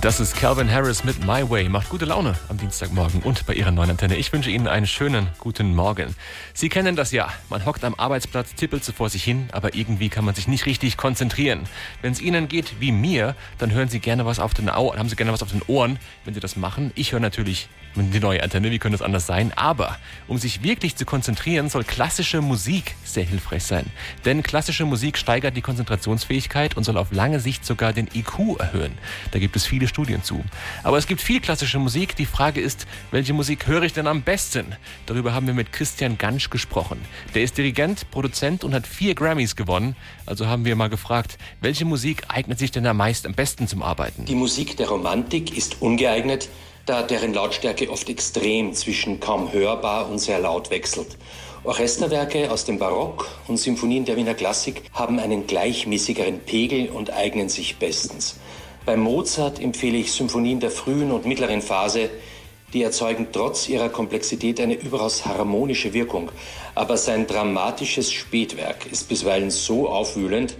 Das ist Calvin Harris mit My Way. Macht gute Laune am Dienstagmorgen und bei Ihrer neuen Antenne. Ich wünsche Ihnen einen schönen guten Morgen. Sie kennen das ja. Man hockt am Arbeitsplatz, tippelt so vor sich hin, aber irgendwie kann man sich nicht richtig konzentrieren. Wenn es Ihnen geht wie mir, dann hören Sie gerne was auf den Ohren, haben Sie gerne was auf den Ohren, wenn Sie das machen. Ich höre natürlich die neue Antenne, wie könnte es anders sein? Aber um sich wirklich zu konzentrieren, soll klassische Musik sehr hilfreich sein. Denn klassische Musik steigert die Konzentrationsfähigkeit und soll auf lange Sicht sogar den IQ erhöhen. Da gibt es viele Studien zu. Aber es gibt viel klassische Musik. Die Frage ist, welche Musik höre ich denn am besten? Darüber haben wir mit Christian Gansch gesprochen. Der ist Dirigent, Produzent und hat vier Grammys gewonnen. Also haben wir mal gefragt, welche Musik eignet sich denn am meisten, am besten zum Arbeiten? Die Musik der Romantik ist ungeeignet, da deren Lautstärke oft extrem zwischen kaum hörbar und sehr laut wechselt. Orchesterwerke aus dem Barock und Symphonien der Wiener Klassik haben einen gleichmäßigeren Pegel und eignen sich bestens. Bei Mozart empfehle ich Symphonien der frühen und mittleren Phase, die erzeugen trotz ihrer Komplexität eine überaus harmonische Wirkung. Aber sein dramatisches Spätwerk ist bisweilen so aufwühlend,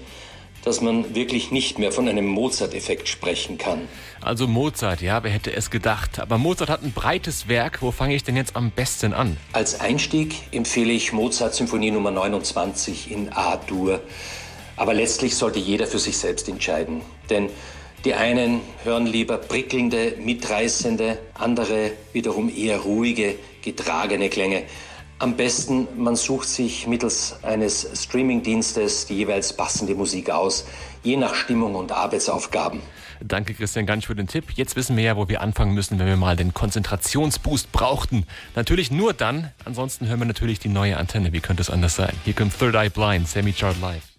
dass man wirklich nicht mehr von einem Mozart-Effekt sprechen kann. Also Mozart, ja, wer hätte es gedacht. Aber Mozart hat ein breites Werk. Wo fange ich denn jetzt am besten an? Als Einstieg empfehle ich Mozart Symphonie Nummer 29 in A-Dur. Aber letztlich sollte jeder für sich selbst entscheiden. Denn die einen hören lieber prickelnde, mitreißende, andere wiederum eher ruhige, getragene Klänge. Am besten, man sucht sich mittels eines Streamingdienstes die jeweils passende Musik aus, je nach Stimmung und Arbeitsaufgaben. Danke, Christian Gansch, für den Tipp. Jetzt wissen wir ja, wo wir anfangen müssen, wenn wir mal den Konzentrationsboost brauchten. Natürlich nur dann. Ansonsten hören wir natürlich die neue Antenne. Wie könnte es anders sein? Hier kommt Third Eye Blind, Semi-Chart Live.